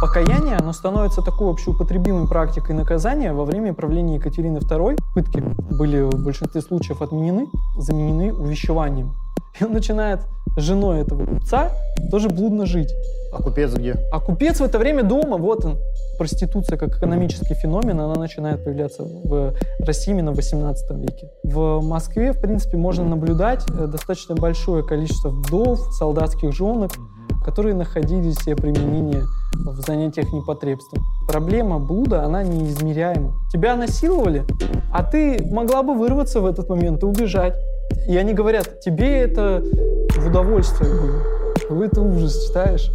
Покаяние, оно становится такой общеупотребимой практикой наказания во время правления Екатерины II. Пытки были в большинстве случаев отменены, заменены увещеванием. И он начинает с женой этого купца тоже блудно жить. А купец где? А купец в это время дома, вот он. Проституция как экономический феномен, она начинает появляться в России именно в 18 веке. В Москве, в принципе, можно наблюдать э, достаточно большое количество вдов, солдатских женок, которые находили себе применение в занятиях непотребством. Проблема блуда, она неизмеряема. Тебя насиловали, а ты могла бы вырваться в этот момент и убежать. И они говорят, тебе это в удовольствие было. Вы это ужас читаешь.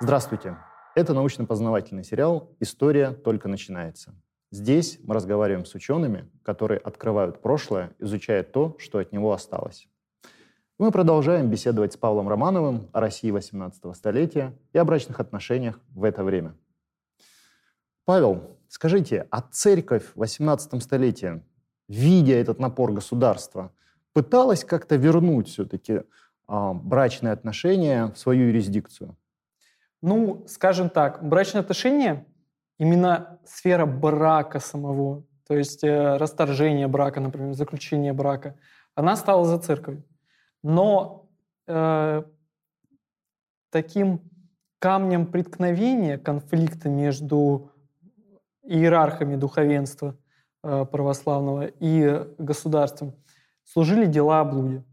Здравствуйте. Это научно-познавательный сериал «История только начинается». Здесь мы разговариваем с учеными, которые открывают прошлое, изучая то, что от него осталось. Мы продолжаем беседовать с Павлом Романовым о России 18 столетия и о брачных отношениях в это время. Павел, скажите, а церковь в 18 столетии, видя этот напор государства, пыталась как-то вернуть все-таки а, брачные отношения в свою юрисдикцию? Ну, скажем так, брачные отношения, именно сфера брака самого, то есть э, расторжение брака, например, заключение брака, она стала за церковью. Но э, таким камнем преткновения конфликта между иерархами духовенства э, православного и государством служили дела о блуде.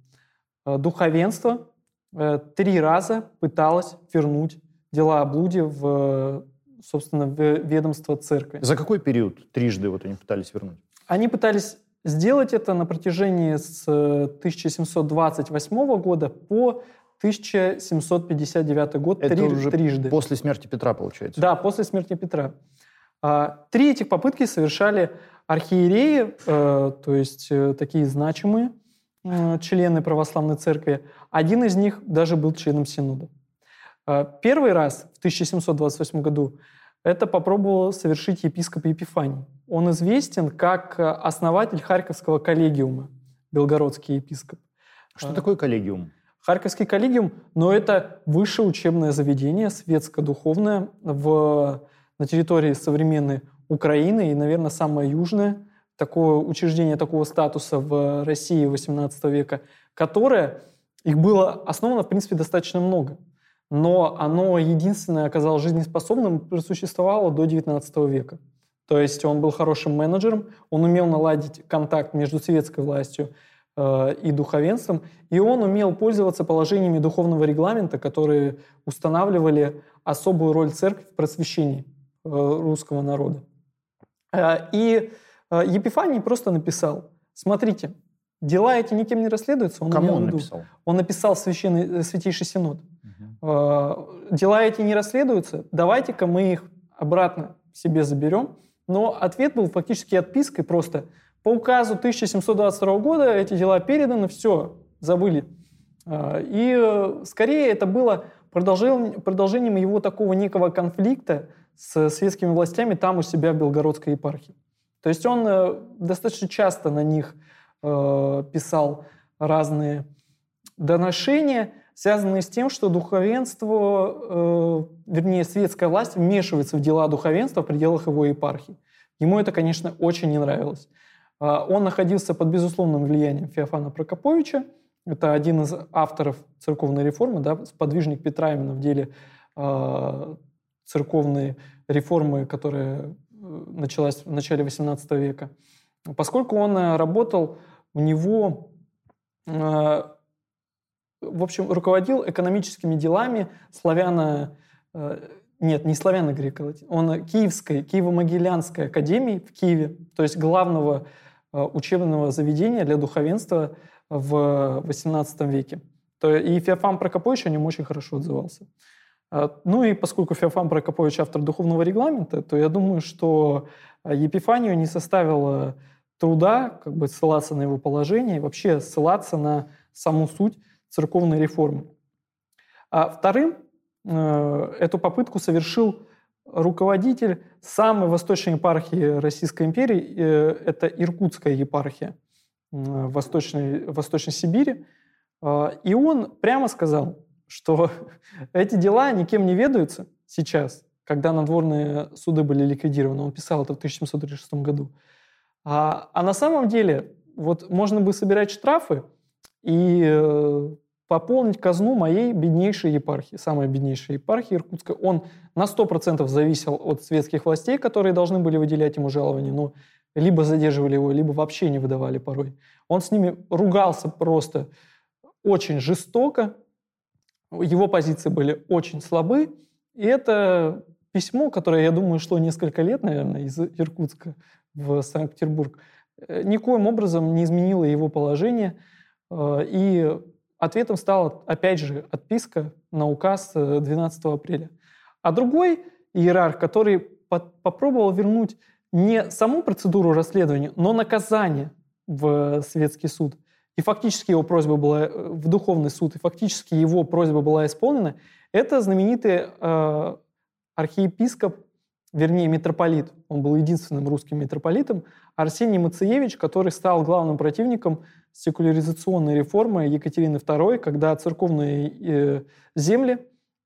Э, духовенство э, три раза пыталось вернуть дела о блуде в, собственно, ведомство церкви. За какой период трижды вот они пытались вернуть? Они пытались сделать это на протяжении с 1728 года по 1759 год это три, уже трижды. После смерти Петра, получается? Да, после смерти Петра. А, три этих попытки совершали архиереи, э, то есть э, такие значимые э, члены православной церкви. Один из них даже был членом Синода. А, первый раз в 1728 году это попробовал совершить епископ Епифаний. Он известен как основатель Харьковского коллегиума, белгородский епископ. Что такое коллегиум? Харьковский коллегиум, но это высшее учебное заведение, светско-духовное в на территории современной Украины и, наверное, самое южное такое учреждение такого статуса в России XVIII века, которое, их было основано, в принципе, достаточно много, но оно единственное оказалось жизнеспособным, просуществовало до XIX века. То есть он был хорошим менеджером, он умел наладить контакт между светской властью э, и духовенством, и он умел пользоваться положениями духовного регламента, которые устанавливали особую роль церкви в просвещении. Э, русского народа. Э, и э, Епифаний просто написал, смотрите, дела эти никем не расследуются. Он Кому он написал? Он написал священный, Святейший Синод. Угу. Дела эти не расследуются, давайте-ка мы их обратно себе заберем. Но ответ был фактически отпиской просто. По указу 1722 года эти дела переданы, все, забыли. И скорее это было продолжением его такого некого конфликта с светскими властями там у себя в Белгородской епархии. То есть он э, достаточно часто на них э, писал разные доношения, связанные с тем, что духовенство, э, вернее, светская власть вмешивается в дела духовенства в пределах его епархии. Ему это, конечно, очень не нравилось. Э, он находился под безусловным влиянием Феофана Прокоповича. Это один из авторов церковной реформы, да, сподвижник Петра именно в деле церковной реформы, которая началась в начале XVIII века. Поскольку он работал, у него, э, в общем, руководил экономическими делами славяно... Нет, не славяно-греко, он Киевской, Киево-Могилянской академии в Киеве, то есть главного учебного заведения для духовенства в XVIII веке. И Феофан Прокопович о нем очень хорошо отзывался. Ну и поскольку Феофан Прокопович автор духовного регламента, то я думаю, что Епифанию не составило труда как бы ссылаться на его положение и вообще ссылаться на саму суть церковной реформы. А вторым э, эту попытку совершил руководитель самой восточной епархии Российской империи, э, это Иркутская епархия в Восточной, Восточной Сибири. Э, и он прямо сказал, что эти дела никем не ведаются сейчас, когда надворные суды были ликвидированы. Он писал это в 1736 году. А, а на самом деле вот можно бы собирать штрафы и э, пополнить казну моей беднейшей епархии, самой беднейшей епархии Иркутской. Он на 100% зависел от светских властей, которые должны были выделять ему жалование, но либо задерживали его, либо вообще не выдавали порой. Он с ними ругался просто очень жестоко, его позиции были очень слабы, и это письмо, которое, я думаю, шло несколько лет, наверное, из Иркутска в Санкт-Петербург, э, никоим образом не изменило его положение. Э, и ответом стала, опять же, отписка на указ 12 э, апреля. А другой иерарх, который попробовал вернуть не саму процедуру расследования, но наказание в светский суд. И фактически его просьба была в духовный суд, и фактически его просьба была исполнена. Это знаменитый э, архиепископ вернее, митрополит, он был единственным русским митрополитом, Арсений Мациевич, который стал главным противником секуляризационной реформы Екатерины II, когда церковные э, земли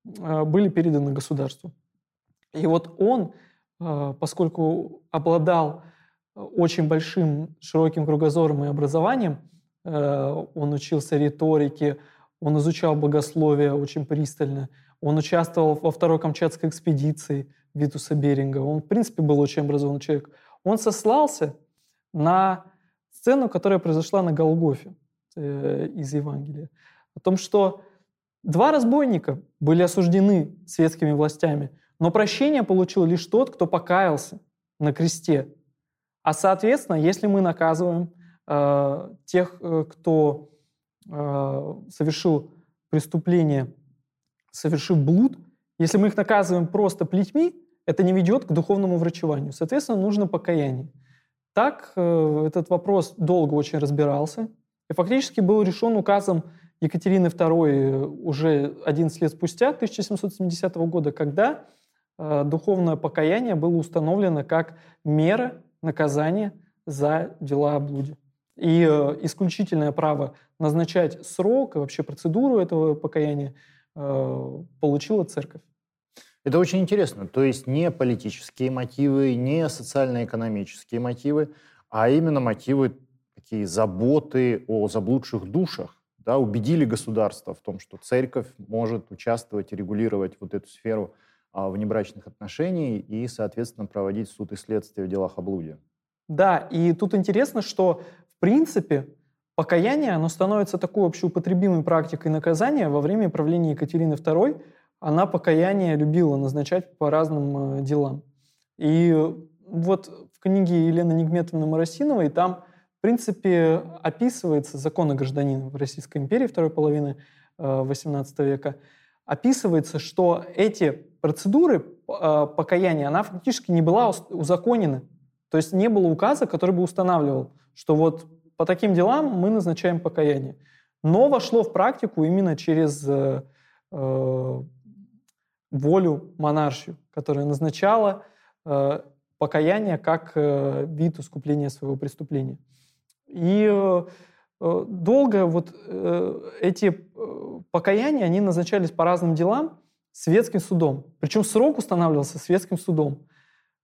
э, были переданы государству. И вот он, э, поскольку обладал очень большим, широким кругозором и образованием, он учился риторике, он изучал богословие очень пристально, он участвовал во второй Камчатской экспедиции, Витуса Беринга. Он, в принципе, был очень образованный человек. Он сослался на сцену, которая произошла на Голгофе э, из Евангелия. О том, что два разбойника были осуждены светскими властями, но прощение получил лишь тот, кто покаялся на кресте. А соответственно, если мы наказываем э, тех, э, кто э, совершил преступление, совершив блуд, если мы их наказываем просто плетьми, это не ведет к духовному врачеванию. Соответственно, нужно покаяние. Так э, этот вопрос долго очень разбирался и фактически был решен указом Екатерины II э, уже 11 лет спустя, 1770 года, когда э, духовное покаяние было установлено как мера наказания за дела о блуде. И исключительное право назначать срок и вообще процедуру этого покаяния получила церковь. Это очень интересно. То есть не политические мотивы, не социально-экономические мотивы, а именно мотивы такие заботы о заблудших душах. Да, убедили государство в том, что церковь может участвовать и регулировать вот эту сферу а, внебрачных отношений и, соответственно, проводить суд и следствие в делах о блуде. Да, и тут интересно, что, в принципе, покаяние, оно становится такой общеупотребимой практикой наказания во время правления Екатерины II, она покаяние любила назначать по разным э, делам. И вот в книге Елены Нигметовны Моросиновой там, в принципе, описывается законы гражданина в Российской империи второй половины XVIII э, века, описывается, что эти процедуры э, покаяния, она фактически не была узаконена. То есть не было указа, который бы устанавливал, что вот по таким делам мы назначаем покаяние. Но вошло в практику именно через волю монаршию, которая назначала э, покаяние как э, вид искупления своего преступления. И э, э долго вот э, эти э, покаяния, они назначались по разным делам светским судом. Причем срок устанавливался светским судом.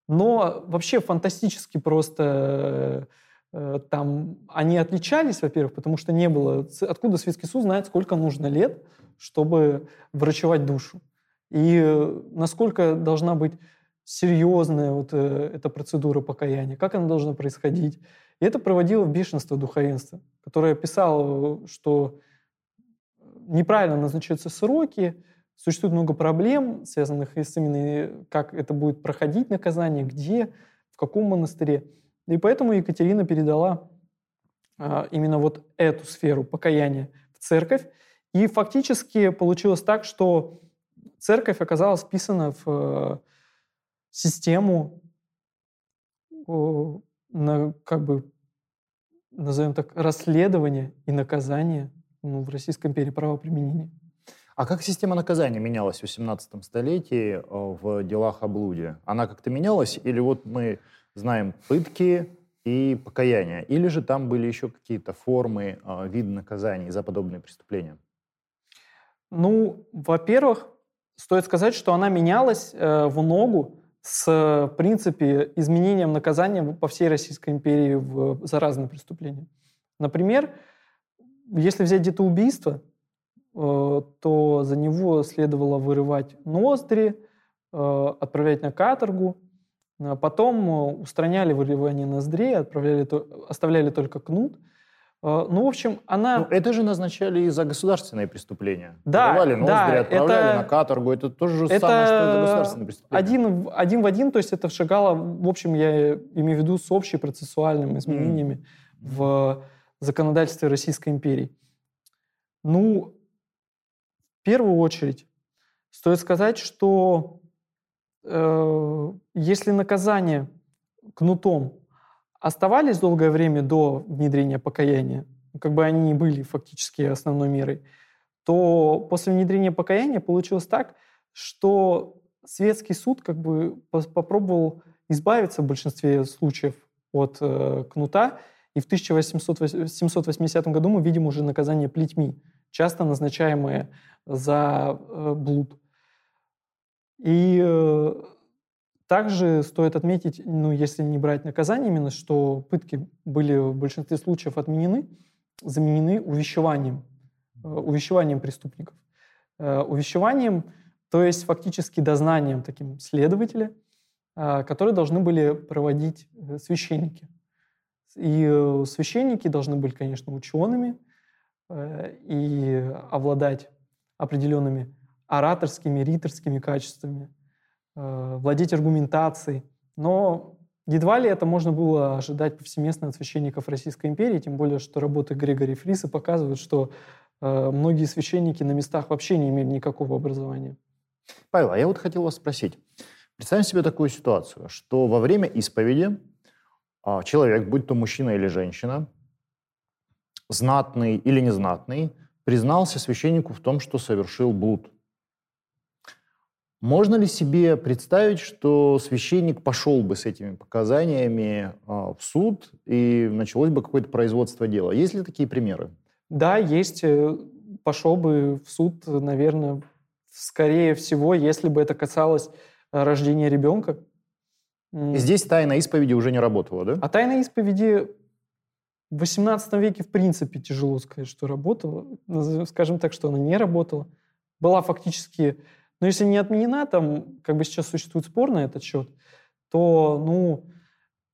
Но вообще фантастически просто э, там они отличались, во-первых, потому что не было... Откуда светский суд знает, сколько нужно лет, чтобы врачевать душу? И э, насколько должна быть серьезная вот э, эта процедура покаяния, как она должна происходить. И это проводило в бешенство духовенства, которое писало, что неправильно назначаются сроки, существует много проблем, связанных с именно как это будет проходить наказание, где, в каком монастыре. И поэтому Екатерина передала а, именно вот эту сферу покаяния в церковь. И фактически получилось так, что церковь оказалась вписана в э, систему на, как бы, назовем так, расследования и наказания ну, в Российской империи правоприменения. А как система наказания менялась в 18 столетии э, в делах о блуде? Она как-то менялась? Или вот мы знаем пытки и покаяние? Или же там были еще какие-то формы, э, виды наказаний за подобные преступления? Ну, во-первых, стоит сказать, что она менялась э, в ногу с, в принципе, изменением наказания по всей Российской империи в, за разные преступления. Например, если взять где-то убийство, э, то за него следовало вырывать ноздри, э, отправлять на каторгу, а потом э, устраняли вырывание ноздрей, отправляли, оставляли только кнут – Э, ну, в общем, она... Ну, это же назначали и за государственные преступления. Да, Давали ноздри, да, отправляли это, на каторгу. Это тоже же это самое, что это государственные преступления. Один, один в один, то есть это вшагало, в общем, я имею в виду с общими процессуальными изменениями mm. в законодательстве Российской империи. Ну, в первую очередь, стоит сказать, что если наказание кнутом оставались долгое время до внедрения покаяния, как бы они были фактически основной мерой, то после внедрения покаяния получилось так, что светский суд как бы попробовал избавиться в большинстве случаев от э, кнута, и в 1880 году мы видим уже наказание плетьми, часто назначаемое за э, блуд. И э, также стоит отметить, ну, если не брать наказание именно, что пытки были в большинстве случаев отменены, заменены увещеванием, э, увещеванием преступников. Э, увещеванием, то есть фактически дознанием таким следователя, э, которые должны были проводить священники. И священники должны быть, конечно, учеными и обладать определенными ораторскими, риторскими качествами – Э, владеть аргументацией. Но едва ли это можно было ожидать повсеместно от священников Российской империи, тем более, что работы Григория Фриса показывают, что э, многие священники на местах вообще не имели никакого образования. Павел, а я вот хотел вас спросить. Представим себе такую ситуацию, что во время исповеди а, человек, будь то мужчина или женщина, знатный или незнатный, признался священнику в том, что совершил блуд. Можно ли себе представить, что священник пошел бы с этими показаниями а, в суд и началось бы какое-то производство дела? Есть ли такие примеры? Да, есть. Э, пошел бы в суд, наверное, скорее всего, если бы это касалось э, рождения ребенка. И здесь тайна исповеди уже не работала, да? А тайна исповеди в XVIII веке, в принципе, тяжело сказать, что работала. Скажем так, что она не работала. Была фактически но если не отменена, там, как бы сейчас существует спор на этот счет, то, ну,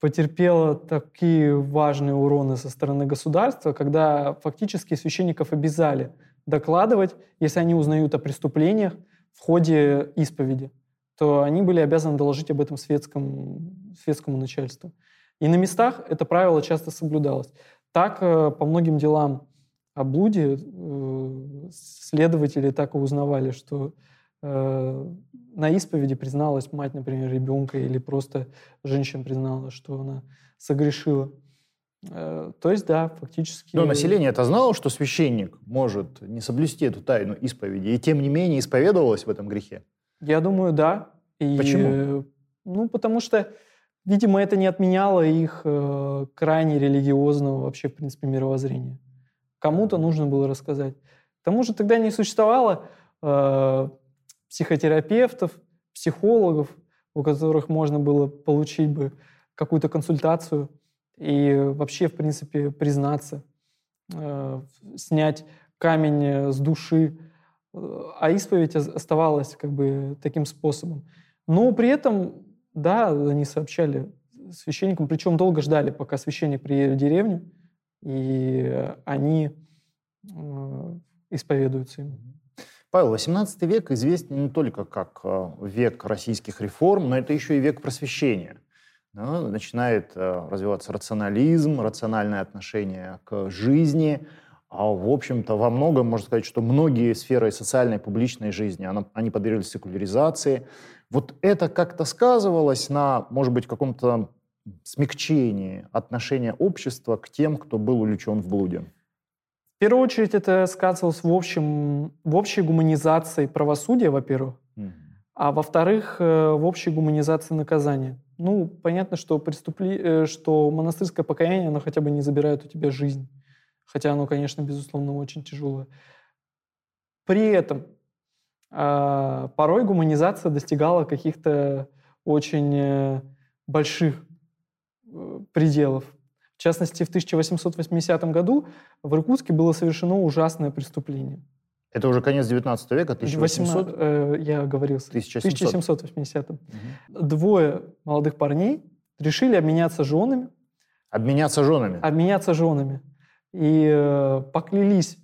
потерпела такие важные уроны со стороны государства, когда фактически священников обязали докладывать, если они узнают о преступлениях в ходе исповеди, то они были обязаны доложить об этом светскому, светскому начальству. И на местах это правило часто соблюдалось. Так э, по многим делам о блуде э, следователи так и узнавали, что на исповеди призналась мать, например, ребенка, или просто женщина признала, что она согрешила. Э, то есть, да, фактически... Но население это знало, что священник может не соблюсти эту тайну исповеди, и тем не менее исповедовалось в этом грехе? Я думаю, да. И, Почему? Ну, потому что, видимо, это не отменяло их э, крайне религиозного вообще, в принципе, мировоззрения. Кому-то нужно было рассказать. К тому же тогда не существовало э, психотерапевтов, психологов, у которых можно было получить бы какую-то консультацию и вообще, в принципе, признаться, э, снять камень с души, а исповедь оставалась как бы таким способом. Но при этом, да, они сообщали священникам, причем долго ждали, пока священник приедет в деревню, и они э, исповедуются ему. Павел, XVIII век известен не только как э, век российских реформ, но это еще и век просвещения. Начинает э, развиваться рационализм, рациональное отношение к жизни. А, в общем-то, во многом, можно сказать, что многие сферы социальной и публичной жизни, они подвергались секуляризации. Вот это как-то сказывалось на, может быть, каком-то смягчении отношения общества к тем, кто был увлечен в блуде? В первую очередь это сказывалось в, общем, в общей гуманизации правосудия, во-первых, mm. а во-вторых, э, в общей гуманизации наказания. Ну, понятно, что, преступле... Э, что монастырское покаяние, оно хотя бы не забирает у тебя жизнь. Хотя оно, конечно, безусловно, очень тяжелое. При этом э, порой гуманизация достигала каких-то очень э, больших пределов. В частности, в 1880 году в Иркутске было совершено ужасное преступление. Это уже конец 19 века, 1800? 18, э, я говорил, 1700. 1780. Угу. Двое молодых парней решили обменяться женами. Обменяться женами? Обменяться женами. И э, поклялись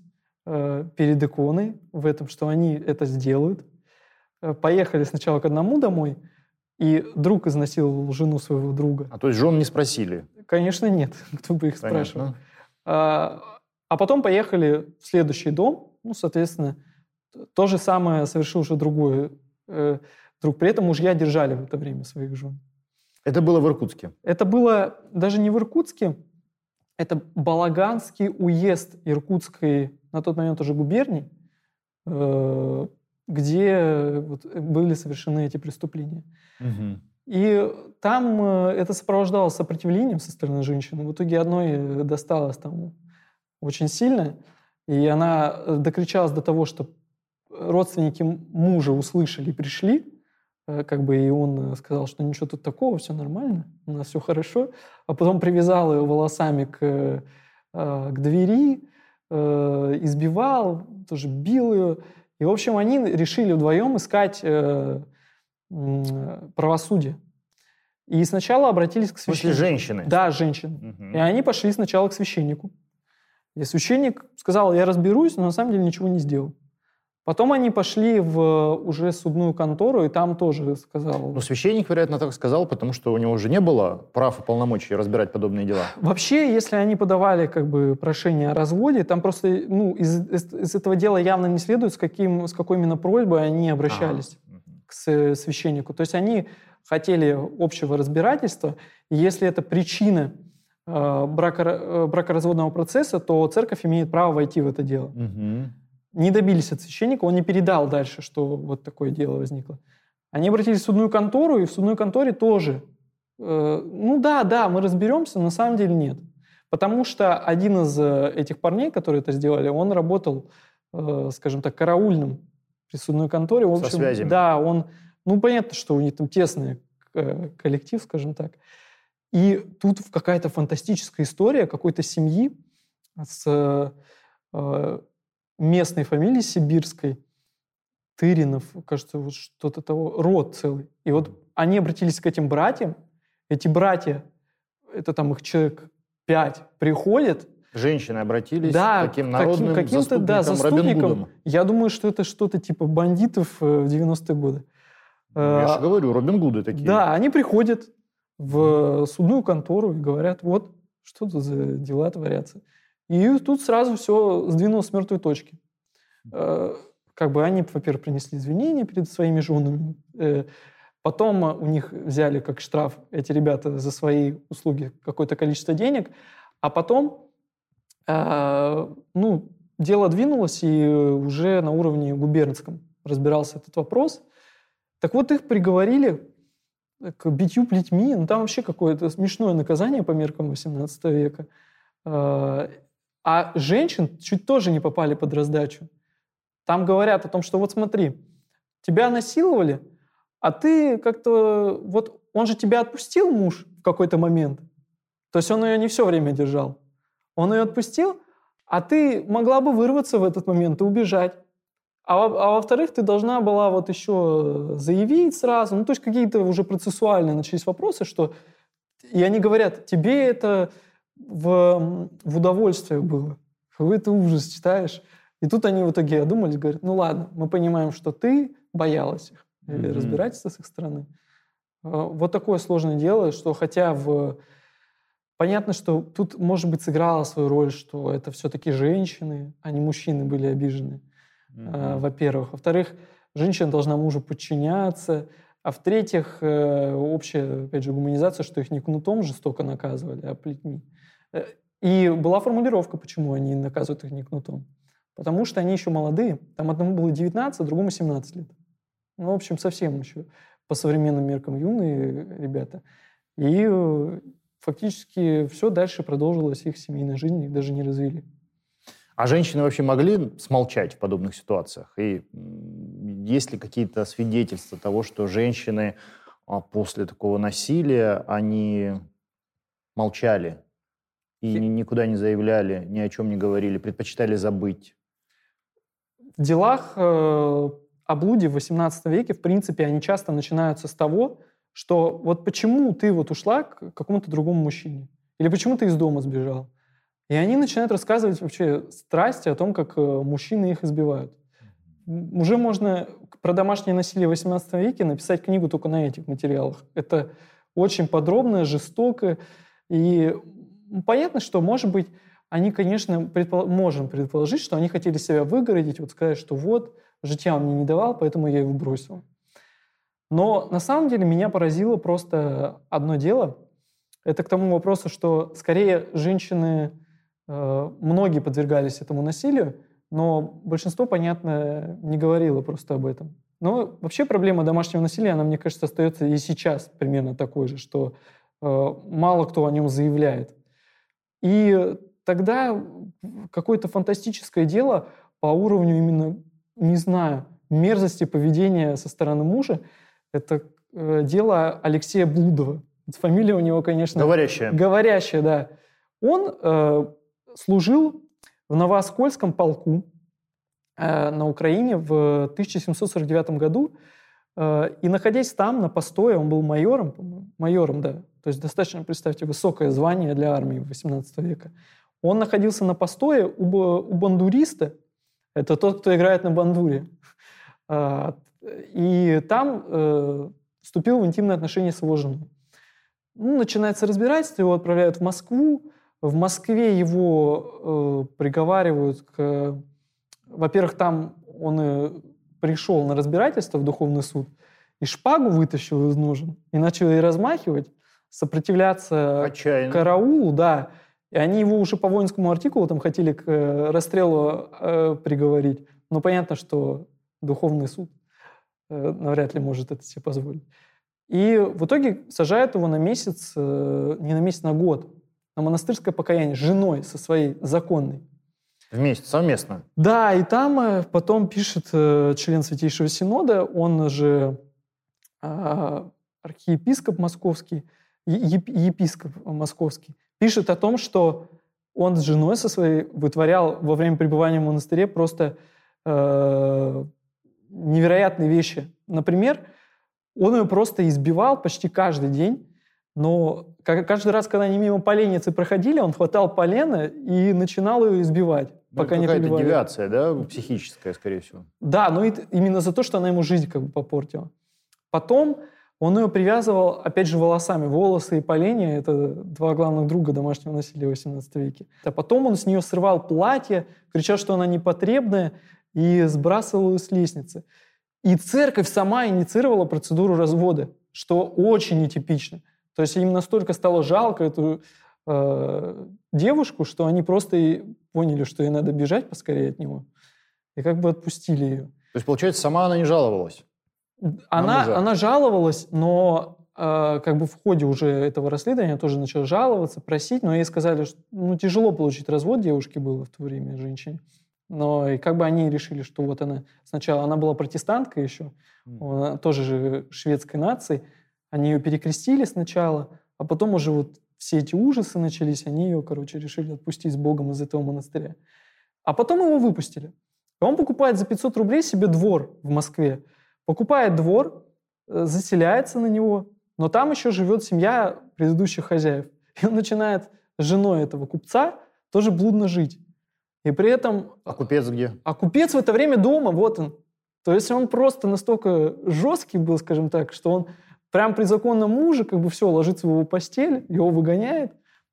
э, перед иконой в этом, что они это сделают. Э, поехали сначала к одному домой, и друг изнасиловал жену своего друга. А то есть жен не спросили? Конечно, нет. Кто бы их Понятно. спрашивал. А, а потом поехали в следующий дом. Ну, соответственно, то же самое совершил уже другой э, друг. При этом мужья держали в это время своих жен. Это было в Иркутске? Это было даже не в Иркутске. Это Балаганский уезд Иркутской, на тот момент уже губернии, э, где вот были совершены эти преступления. Угу. И там э, это сопровождалось сопротивлением со стороны женщины. В итоге одной досталось там очень сильно, и она э, докричалась до того, что родственники мужа услышали и пришли, э, как бы и он сказал, что ничего тут такого, все нормально, у нас все хорошо, а потом привязал ее волосами к, к двери, избивал, тоже бил ее. И, в общем, они решили вдвоем искать правосудия. И сначала обратились к священнику. После женщины? Да, женщины. Угу. И они пошли сначала к священнику. И священник сказал, я разберусь, но на самом деле ничего не сделал. Потом они пошли в уже судную контору, и там тоже сказал... Ну, священник, вероятно, так сказал, потому что у него уже не было прав и полномочий разбирать подобные дела. Вообще, если они подавали как бы прошение о разводе, там просто ну, из, из, из этого дела явно не следует, с, каким, с какой именно просьбой они обращались. А к священнику. То есть они хотели общего разбирательства, и если это причина э, брако, э, бракоразводного процесса, то церковь имеет право войти в это дело. Угу. Не добились от священника, он не передал дальше, что вот такое дело возникло. Они обратились в судную контору, и в судной конторе тоже. Э, ну да, да, мы разберемся, но на самом деле нет. Потому что один из э, этих парней, которые это сделали, он работал, э, скажем так, караульным присудной конторе. В общем, Со связями. Да, он, ну, понятно, что у них там тесный коллектив, скажем так. И тут какая-то фантастическая история какой-то семьи с э, местной фамилией сибирской, Тыринов, кажется, вот что-то того, род целый. И вот они обратились к этим братьям, эти братья, это там их человек пять, приходят Женщины обратились да, к таким народным каким, каким-то, заступникам, да, заступникам. Я думаю, что это что-то типа бандитов э, в 90-е годы. Ну, я же а, говорю, Робин Гуды такие. Да, они приходят в судную контору и говорят, вот, что тут за дела творятся. И тут сразу все сдвинулось с мертвой точки. Э, как бы они, во-первых, принесли извинения перед своими женами, э, потом у них взяли как штраф эти ребята за свои услуги какое-то количество денег, а потом ну, дело двинулось, и уже на уровне губернском разбирался этот вопрос. Так вот, их приговорили к битью плетьми. Ну, там вообще какое-то смешное наказание по меркам 18 века. А, женщин чуть тоже не попали под раздачу. Там говорят о том, что вот смотри, тебя насиловали, а ты как-то... Вот он же тебя отпустил, муж, в какой-то момент. То есть он ее не все время держал. Он ее отпустил, а ты могла бы вырваться в этот момент и убежать. А, а во-вторых, ты должна была вот еще заявить сразу. Ну, то есть какие-то уже процессуальные начались вопросы, что... И они говорят, тебе это в, в удовольствие было. Какой ты ужас читаешь. И тут они в итоге одумались, говорят, ну ладно, мы понимаем, что ты боялась их, или mm-hmm. разбирательства с их стороны. А, вот такое сложное дело, что хотя в Понятно, что тут, может быть, сыграла свою роль, что это все-таки женщины, а не мужчины были обижены, mm-hmm. во-первых. Во-вторых, женщина должна мужу подчиняться. А в-третьих, э, общая, опять же, гуманизация, что их не кнутом жестоко наказывали, а плетьми. Э, И была формулировка, почему они наказывают их не кнутом. Потому что они еще молодые. Там одному было 19, а другому 17 лет. Ну, в общем, совсем еще по современным меркам юные ребята. И э, фактически все дальше продолжилось их семейной жизни, их даже не развели. А женщины вообще могли смолчать в подобных ситуациях? И есть ли какие-то свидетельства того, что женщины а, после такого насилия, они молчали и никуда не заявляли, ни о чем не говорили, предпочитали забыть? В делах э, о блуде в XVIII веке, в принципе, они часто начинаются с того, что вот почему ты вот ушла к какому-то другому мужчине? Или почему ты из дома сбежал? И они начинают рассказывать вообще страсти о том, как э, мужчины их избивают. Уже можно про домашнее насилие в XVIII веке написать книгу только на этих материалах. Это очень подробно, жестоко. И понятно, что, может быть, они, конечно, предпол... можем предположить, что они хотели себя выгородить, вот сказать, что вот, житья он мне не давал, поэтому я его бросил. Но на самом деле меня поразило просто одно дело. Это к тому вопросу, что скорее женщины Э, многие подвергались этому насилию, но большинство, понятно, не говорило просто об этом. Но вообще проблема домашнего насилия, она, мне кажется, остается и сейчас примерно такой же, что э, мало кто о нем заявляет. И тогда какое-то фантастическое дело по уровню именно, не знаю, мерзости поведения со стороны мужа, это э, дело Алексея Блудова. Фамилия у него, конечно... Говорящая. Говорящая, да. Он э, служил в Новооскольском полку э, на Украине в 1749 году. Э, и находясь там, на постое, он был майором, майором, да, то есть достаточно, представьте, высокое звание для армии 18 века. Он находился на постое у, у бандуриста, это тот, кто играет на бандуре. Э, и там э, вступил в интимные отношения с его женой. Ну, начинается разбирательство, его отправляют в Москву, в Москве его э, приговаривают к... Во-первых, там он э, пришел на разбирательство в духовный суд и шпагу вытащил из ножен и начал ей размахивать, сопротивляться Отчаянно. караулу, да. И они его уже по воинскому артикулу там хотели к э, расстрелу э, приговорить. Но понятно, что духовный суд э, навряд ли может это себе позволить. И в итоге сажают его на месяц, э, не на месяц, на год на монастырское покаяние с женой, со своей законной. Вместе, совместно? Да, и там э, потом пишет э, член Святейшего Синода, он же э, архиепископ московский, епископ московский, пишет о том, что он с женой со своей вытворял во время пребывания в монастыре просто э, невероятные вещи. Например, он ее просто избивал почти каждый день, но каждый раз, когда они мимо поленницы проходили, он хватал полено и начинал ее избивать. Ну, пока не какая-то девиация, да, психическая, скорее всего. Да, но именно за то, что она ему жизнь как бы попортила. Потом он ее привязывал, опять же, волосами. Волосы и поленья – это два главных друга домашнего насилия в 18 веке. А потом он с нее срывал платье, кричал, что она непотребная, и сбрасывал ее с лестницы. И церковь сама инициировала процедуру развода, что очень нетипично. То есть им настолько стало жалко эту э, девушку, что они просто и поняли, что ей надо бежать поскорее от него. И как бы отпустили ее. То есть, получается, сама она не жаловалась? Она, она жаловалась, но э, как бы в ходе уже этого расследования тоже начала жаловаться, просить, но ей сказали, что ну, тяжело получить развод девушке было в то время, женщине. Но и как бы они решили, что вот она сначала, она была протестанткой еще, mm. тоже же шведской нации, они ее перекрестили сначала, а потом уже вот все эти ужасы начались, они ее, короче, решили отпустить с Богом из этого монастыря. А потом его выпустили. И он покупает за 500 рублей себе двор в Москве. Покупает двор, э, заселяется на него, но там еще живет семья предыдущих хозяев. И он начинает с женой этого купца тоже блудно жить. И при этом... А купец где? А купец в это время дома, вот он. То есть он просто настолько жесткий был, скажем так, что он Прям при законном муже как бы все, ложится в его постель, его выгоняет.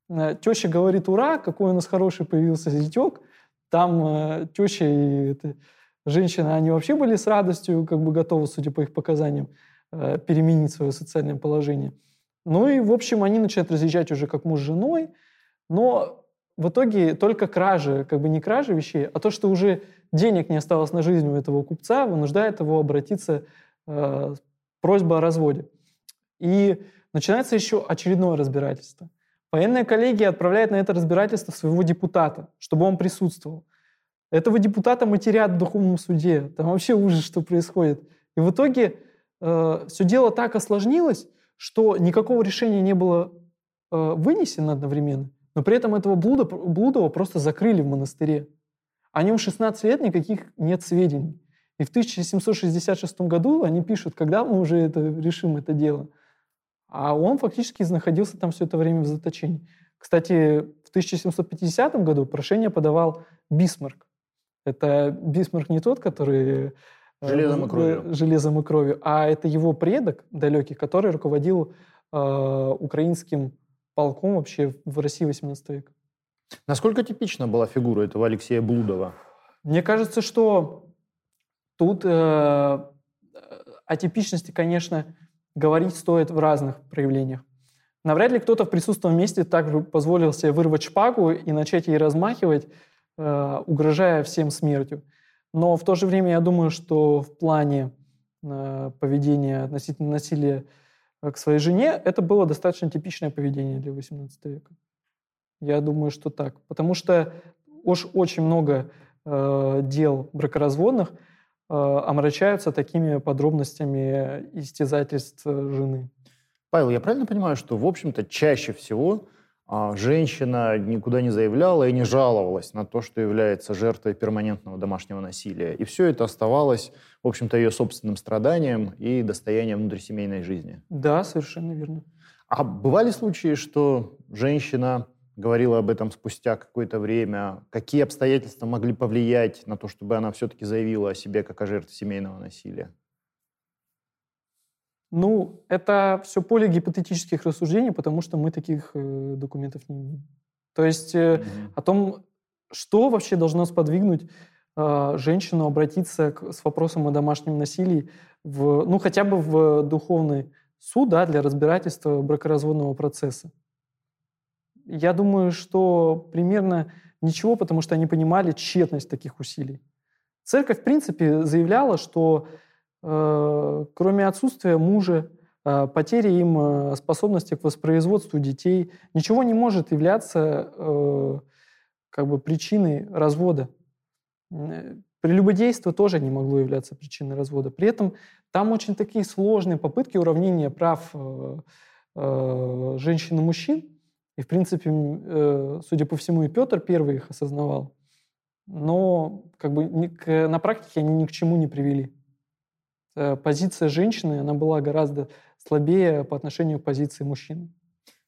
Э, теща говорит, ура, какой у нас хороший появился зятек. Там э, теща и эта женщина, они вообще были с радостью как бы готовы, судя по их показаниям, э, переменить свое социальное положение. Ну и, в общем, они начинают разъезжать уже как муж с женой. Но в итоге только кражи, как бы не кражи вещей, а то, что уже денег не осталось на жизнь у этого купца, вынуждает его обратиться э, просьба о разводе. И начинается еще очередное разбирательство. Военная коллегия отправляет на это разбирательство своего депутата, чтобы он присутствовал. Этого депутата матерят в духовном суде. Там вообще ужас, что происходит. И в итоге э, все дело так осложнилось, что никакого решения не было э, вынесено одновременно, но при этом этого блуда, Блудова просто закрыли в монастыре. О нем 16 лет никаких нет сведений. И в 1766 году они пишут, когда мы уже это, решим это дело. А он фактически находился там все это время в заточении. Кстати, в 1750 году прошение подавал Бисмарк. Это Бисмарк не тот, который... Э, железом и кровью. Железом и кровью, а это его предок далекий, который руководил э, украинским полком вообще в России 18 века. Насколько типична была фигура этого Алексея Блудова? Мне кажется, что тут э, о типичности, конечно, говорить стоит в разных проявлениях. Навряд ли кто-то в присутственном месте так позволил себе вырвать шпагу и начать ей размахивать, угрожая всем смертью. Но в то же время я думаю, что в плане э, поведения относительно насилия к своей жене это было достаточно типичное поведение для XVIII века. Я думаю, что так. Потому что уж очень много э, дел бракоразводных – Э, омрачаются такими подробностями истязательств жены. Павел, я правильно понимаю, что, в общем-то, чаще всего женщина никуда не заявляла и не жаловалась на то, что является жертвой перманентного домашнего насилия. И все это оставалось, в общем-то, ее собственным страданием и достоянием внутрисемейной жизни. Да, совершенно верно. А бывали случаи, что женщина говорила об этом спустя какое-то время. Какие обстоятельства могли повлиять на то, чтобы она все-таки заявила о себе как о жертве семейного насилия? Ну, это все поле гипотетических рассуждений, потому что мы таких э, документов не имеем. То есть э, mm-hmm. о том, что вообще должно сподвигнуть э, женщину обратиться к, с вопросом о домашнем насилии в, ну, хотя бы в духовный суд да, для разбирательства бракоразводного процесса. Я думаю, что примерно ничего, потому что они понимали тщетность таких усилий. Церковь, в принципе, заявляла, что кроме отсутствия мужа, э, потери им э, способности к воспроизводству детей, ничего не может являться э, как бы причиной развода. Э, прелюбодейство тоже не могло являться причиной развода. При этом там очень такие сложные попытки уравнения прав э, э, женщин и мужчин, и, в принципе, э, судя по всему, и Петр первый их осознавал. Но как бы на практике они ни к чему не привели. Э, позиция женщины, она была гораздо слабее по отношению к позиции мужчины.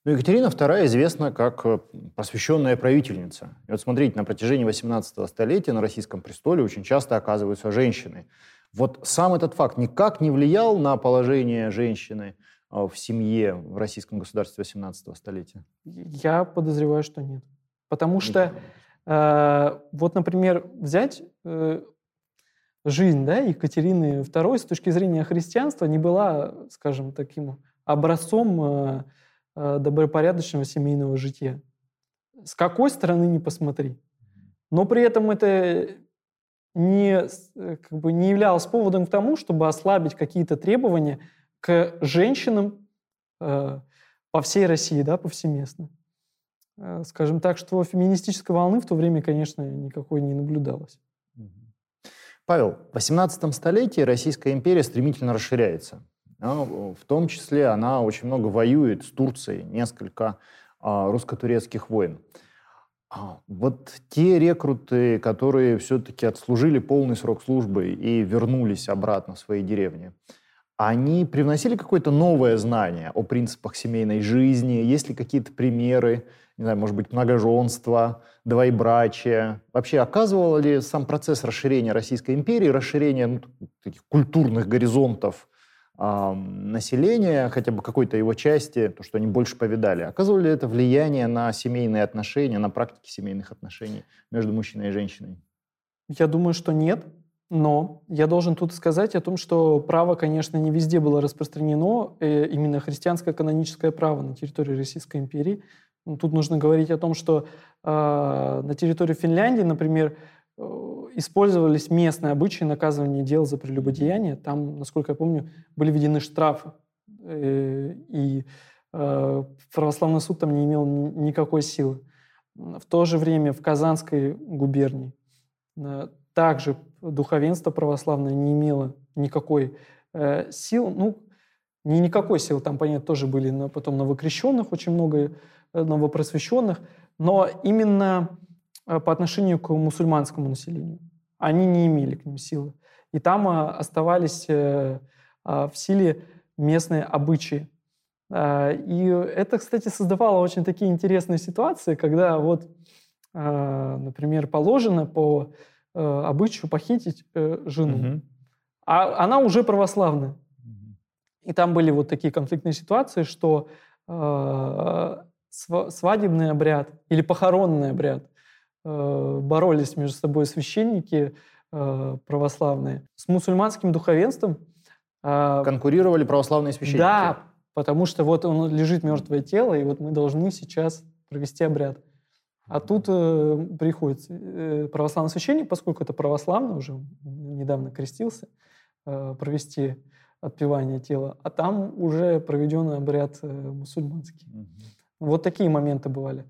Ну, Екатерина II известна как э, просвещенная правительница. И вот смотрите, на протяжении 18 столетия на российском престоле очень часто оказываются женщины. Вот сам этот факт никак не влиял на положение женщины а, в семье в российском государстве 18 столетия? Я подозреваю, что нет. Потому что, э, вот, например, взять э, жизнь да, Екатерины II с точки зрения христианства не была, скажем, таким образцом э, э, добропорядочного семейного жития. С какой стороны не посмотри. Но при этом это не, э, как бы не являлось поводом к тому, чтобы ослабить какие-то требования к женщинам э, по всей России, да, повсеместно. Скажем так, что феминистической волны в то время, конечно, никакой не наблюдалось. Павел, в 18 столетии Российская империя стремительно расширяется. В том числе она очень много воюет с Турцией, несколько а, русско-турецких войн. А, вот те рекруты, которые все-таки отслужили полный срок службы и вернулись обратно в свои деревни, они привносили какое-то новое знание о принципах семейной жизни? Есть ли какие-то примеры, не знаю, может быть, многоженство, двоебрачие? Вообще оказывал ли сам процесс расширения Российской империи, расширения ну, таких культурных горизонтов э, населения, хотя бы какой-то его части, то, что они больше повидали, оказывало ли это влияние на семейные отношения, на практики семейных отношений между мужчиной и женщиной? Я думаю, что нет. Но я должен тут сказать о том, что право, конечно, не везде было распространено, э, именно христианское каноническое право на территории Российской империи. Тут нужно говорить о том, что э, на территории Финляндии, например, э, использовались местные обычаи наказывания дел за прелюбодеяние. Там, насколько я помню, были введены штрафы. Э, и э, православный суд там не имел никакой силы. В то же время в Казанской губернии э, также духовенство православное не имело никакой э, силы. Ну, не никакой силы, там, понятно, тоже были но потом новокрещенных, очень много э, новопросвещенных, но именно э, по отношению к мусульманскому населению. Они не имели к ним силы. И там э, оставались э, в силе местные обычаи. И это, кстати, создавало очень такие интересные ситуации, когда вот, например, положено по обычаю похитить жену. Угу. А она уже православная. И там были вот такие конфликтные ситуации, что свадебный обряд или похоронный обряд э, боролись между собой священники э, православные с мусульманским духовенством. Э, Конкурировали православные священники? Да, потому что вот он лежит мертвое тело, и вот мы должны сейчас провести обряд. А тут э, приходит э, православный священник, поскольку это православный, уже недавно крестился, э, провести отпевание тела, а там уже проведен обряд э, мусульманский. Угу. Вот такие моменты бывали.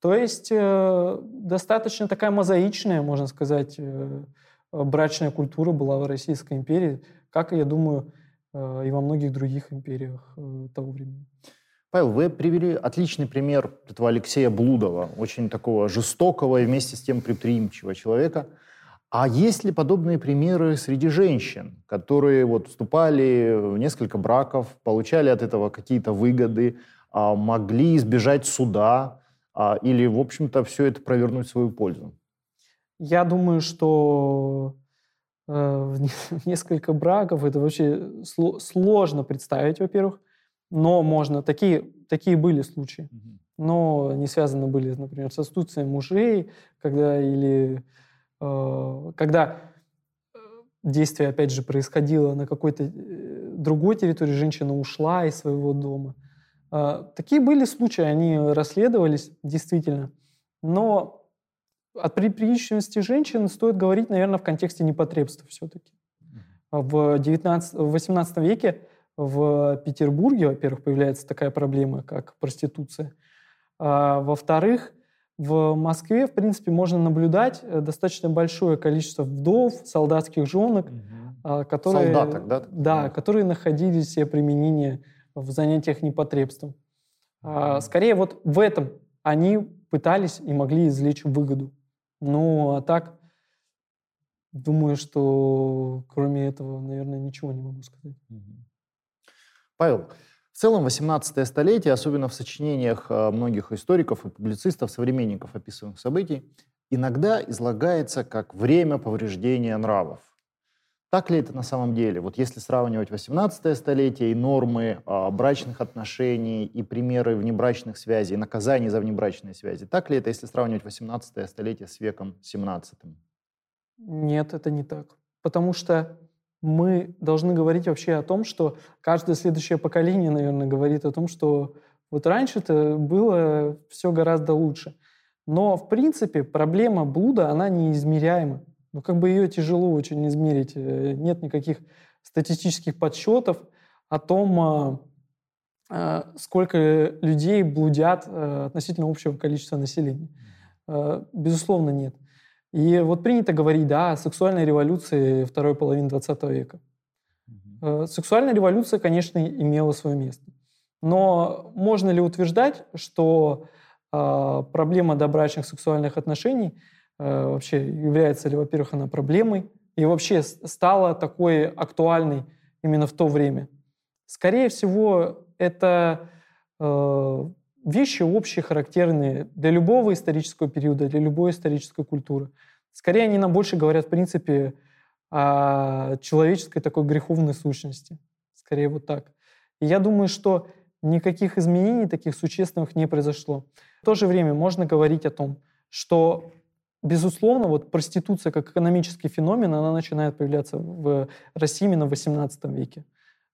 То есть э, достаточно такая мозаичная, можно сказать, э, брачная культура была в Российской империи, как, я думаю, э, и во многих других империях э, того времени. Павел, вы привели отличный пример этого Алексея Блудова, очень такого жестокого и вместе с тем предприимчивого человека. А есть ли подобные примеры среди женщин, которые вот вступали в несколько браков, получали от этого какие-то выгоды, могли избежать суда а, или, в общем-то, все это провернуть в свою пользу? Я думаю, что э, несколько браков это вообще сложно представить, во-первых но можно, такие, такие были случаи, но не связаны были, например, с отсутствием мужей, когда или э, когда э, действие, опять же, происходило на какой-то другой территории, женщина ушла из своего дома. Э, такие были случаи, они расследовались действительно, но от припричинности женщин стоит говорить, наверное, в контексте непотребства все-таки. В, 19, в 18 веке в Петербурге, во-первых, появляется такая проблема, как проституция. А, во-вторых, в Москве, в принципе, можно наблюдать э, достаточно большое количество вдов, солдатских женок, угу. которые, Солдаток, да? Да, которые находили себе применение в занятиях непотребством. Угу. Скорее вот в этом они пытались и могли извлечь выгоду. Ну, а так, думаю, что кроме этого, наверное, ничего не могу сказать. Павел, в целом 18 столетие, особенно в сочинениях э, многих историков и публицистов, современников описываемых событий, иногда излагается как время повреждения нравов. Так ли это на самом деле? Вот если сравнивать 18 столетие и нормы а, брачных отношений, и примеры внебрачных связей, наказаний за внебрачные связи, так ли это, если сравнивать 18 столетие с веком 17? Нет, это не так. Потому что мы должны говорить вообще о том, что каждое следующее поколение, наверное, говорит о том, что вот раньше-то было все гораздо лучше. Но, в принципе, проблема блуда, она неизмеряема. Ну, как бы ее тяжело очень измерить. Э, нет никаких статистических подсчетов о том, а, а, сколько людей блудят э, относительно общего количества населения. Э, безусловно, нет. И вот принято говорить, да, о сексуальной революции второй половины 20 века. Угу. Сексуальная революция, конечно, имела свое место. Но можно ли утверждать, что э, проблема добрачных сексуальных отношений вообще является ли, во-первых, она проблемой и вообще стала такой актуальной именно в то время? Скорее всего, это э, вещи общие, характерные для любого исторического периода, для любой исторической культуры. Скорее, они нам больше говорят, в принципе, о человеческой такой греховной сущности. Скорее вот так. И я думаю, что никаких изменений таких существенных не произошло. В то же время можно говорить о том, что, безусловно, вот проституция как экономический феномен, она начинает появляться в России именно в XVIII веке.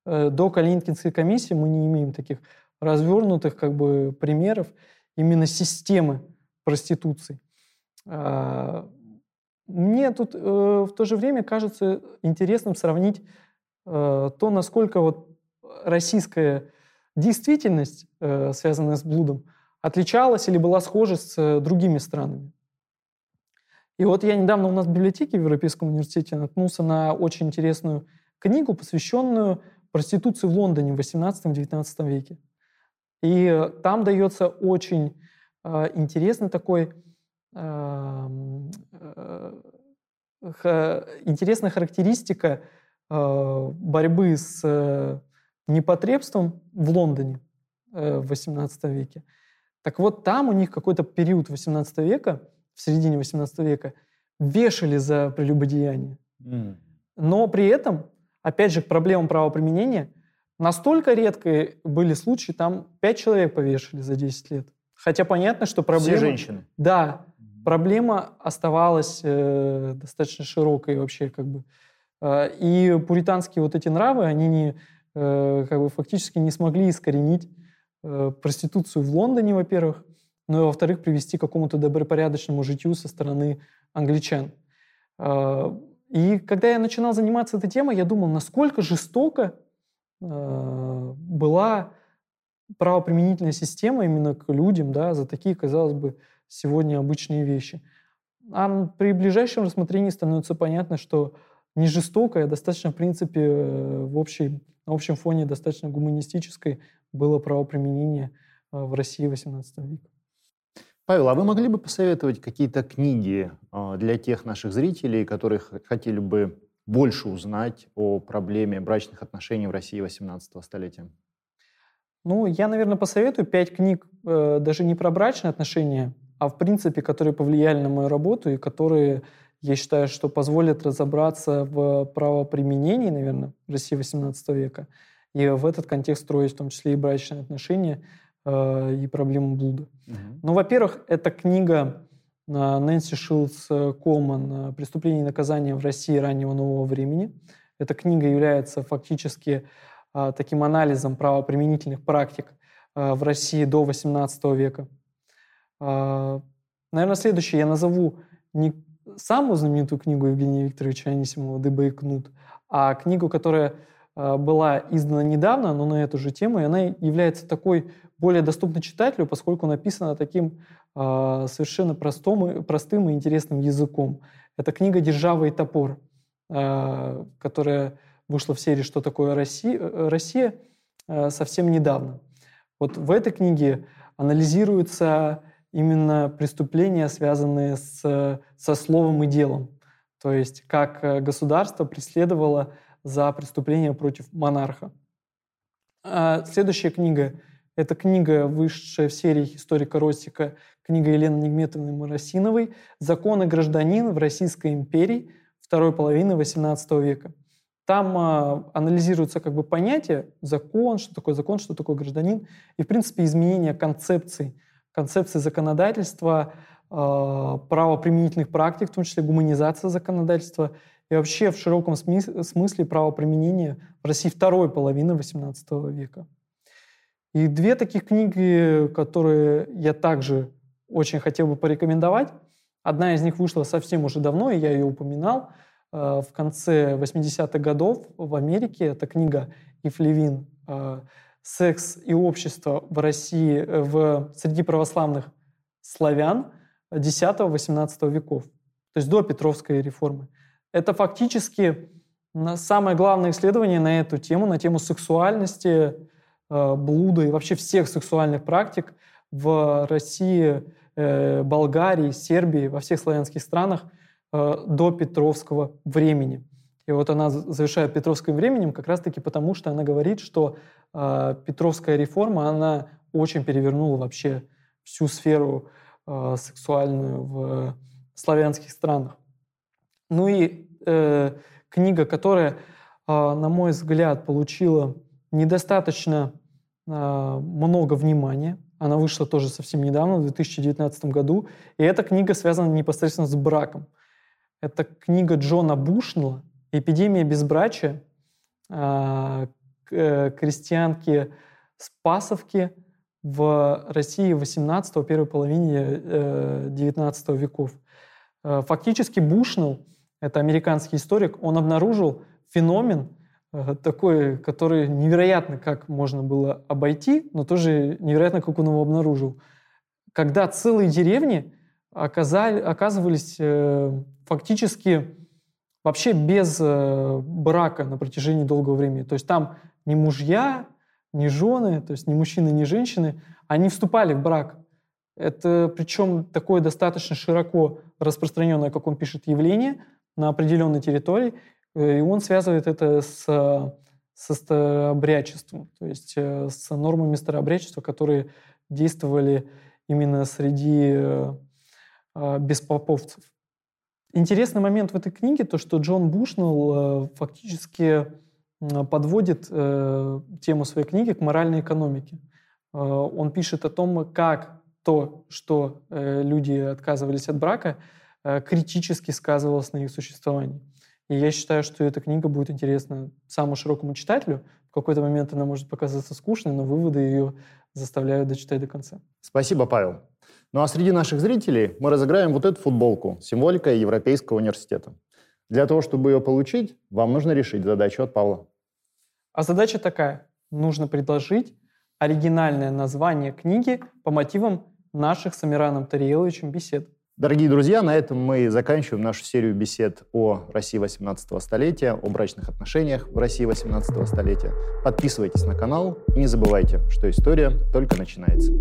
Э, до Калининской комиссии мы не имеем таких развернутых как бы примеров. именно системы проституции. А, мне тут э, в то же время кажется интересным сравнить э, то, насколько вот российская действительность, связанная с блудом, отличалась или была схожа с другими странами. И вот я недавно у нас в библиотеке в Европейском университете наткнулся на очень интересную книгу, посвященную проституции в Лондоне в 18-19 веке. И там дается очень э, интересный такой э, э, интересная характеристика э, борьбы с э, непотребством в Лондоне э, в 18 веке. Так вот, там у них какой-то период 18 века, в середине 18 века, вешали за прелюбодеяние. Mm. Но при этом опять же, к проблемам правоприменения, настолько редко были случаи, там 5 человек повешали за 10 лет. Хотя понятно, что проблема... Все женщины? Да. Проблема оставалась э, достаточно широкой вообще как бы. Э, и пуританские вот эти нравы, они не, э, как бы фактически не смогли искоренить э, проституцию в Лондоне, во-первых, ну и, во-вторых, привести к какому-то добропорядочному житью со стороны англичан. Э, и когда я начинал заниматься этой темой, я думал, насколько жестоко э, была правоприменительная система именно к людям, да, за такие, казалось бы, сегодня обычные вещи. А при ближайшем рассмотрении становится понятно, что не жестокое, а достаточно, в принципе, э, в общей, на общем фоне достаточно гуманистическое было правоприменение э, в России XVIII века. Павел, а вы могли бы посоветовать какие-то книги а, для тех наших зрителей, которые хотели бы больше узнать о проблеме брачных отношений в России 18 столетия? Ну, я, наверное, посоветую пять книг э, даже не про брачные отношения, а в принципе, которые повлияли на мою работу и которые, я считаю, что позволят разобраться в правоприменении, наверное, России 18 века, и в этот контекст строить в том числе и брачные отношения – э, и проблему блуда. Угу. Ну, во-первых, это книга э, Нэнси Шилдс Колман «Преступление и наказание в России раннего нового времени». Эта книга является фактически э, таким анализом правоприменительных практик э, в России до XVIII века. Э, наверное, следующее я назову не самую знаменитую книгу Евгения Викторовича Анисимова «Дыба и кнут», а книгу, которая э, была издана недавно, но на эту же тему, и она является такой более доступна читателю, поскольку написана таким э, совершенно простым, простым и интересным языком. Это книга «Держава и топор», э, которая вышла в серии «Что такое Россия?», Россия э, совсем недавно. Вот в этой книге анализируются именно преступления, связанные с, со словом и делом. То есть как государство преследовало за преступления против монарха. Следующая книга это книга, высшая в серии историка Ростика, книга Елены Нигметовны Моросиновой «Законы гражданин в Российской империи второй половины XVIII века». Там а, анализируются как бы понятия закон, что такое закон, что такое гражданин, и, в принципе, изменение концепций, концепции законодательства, а, правоприменительных практик, в том числе гуманизация законодательства, и вообще в широком смысле правоприменения в России второй половины XVIII века. И две таких книги, которые я также очень хотел бы порекомендовать. Одна из них вышла совсем уже давно, и я ее упоминал. Э, в конце 80-х годов в Америке это книга Ив Левин э, «Секс и общество в России э, в, среди православных славян 10-18 веков», то есть до Петровской реформы. Это фактически самое главное исследование на эту тему, на тему сексуальности, Э, блуда и вообще всех сексуальных практик в России, э, Болгарии, Сербии, во всех славянских странах э, до Петровского времени. И вот она завершает Петровским временем как раз-таки потому, что она говорит, что Петровская реформа, она очень перевернула вообще всю сферу сексуальную в славянских странах. Ну и э, книга, которая, на мой взгляд, получила недостаточно э, много внимания. Она вышла тоже совсем недавно, в 2019 году. И эта книга связана непосредственно с браком. Это книга Джона Бушнелла «Эпидемия безбрачия». Э, э, крестьянки Спасовки в России 18 первой половине 19 веков. Фактически Бушнелл, это американский историк, он обнаружил феномен такой, который невероятно как можно было обойти, но тоже невероятно, как он его обнаружил. Когда целые деревни оказали, оказывались фактически вообще без э, брака на протяжении долгого времени. То есть там ни мужья, ни жены, то есть ни мужчины, ни женщины, они вступали в брак. Это причем такое достаточно широко распространенное, как он пишет, явление на определенной территории, э, и он связывает это с, со старообрядчеством, то есть э, с нормами старообрядчества, которые действовали именно среди беспоповцев. Интересный момент в этой книге то, что Джон Бушнелл э, фактически подводит э, тему своей книги к моральной экономике. Э, он пишет о том, как то, что люди отказывались от брака, критически сказывалось на их существовании. И я считаю, что эта книга будет интересна самому широкому читателю. В какой-то момент она может показаться скучной, но выводы ее заставляют дочитать до конца. Спасибо, Павел. Ну а среди наших зрителей мы разыграем вот эту футболку, символика Европейского университета. Для того, чтобы ее получить, вам нужно решить задачу от Павла. А задача такая. Нужно предложить оригинальное название книги по мотивам наших с Амираном Тариеловичем бесед. Дорогие друзья, на этом мы заканчиваем нашу серию бесед о России 18 столетия, о брачных отношениях в России 18 столетия. Подписывайтесь на канал и не забывайте, что история только начинается.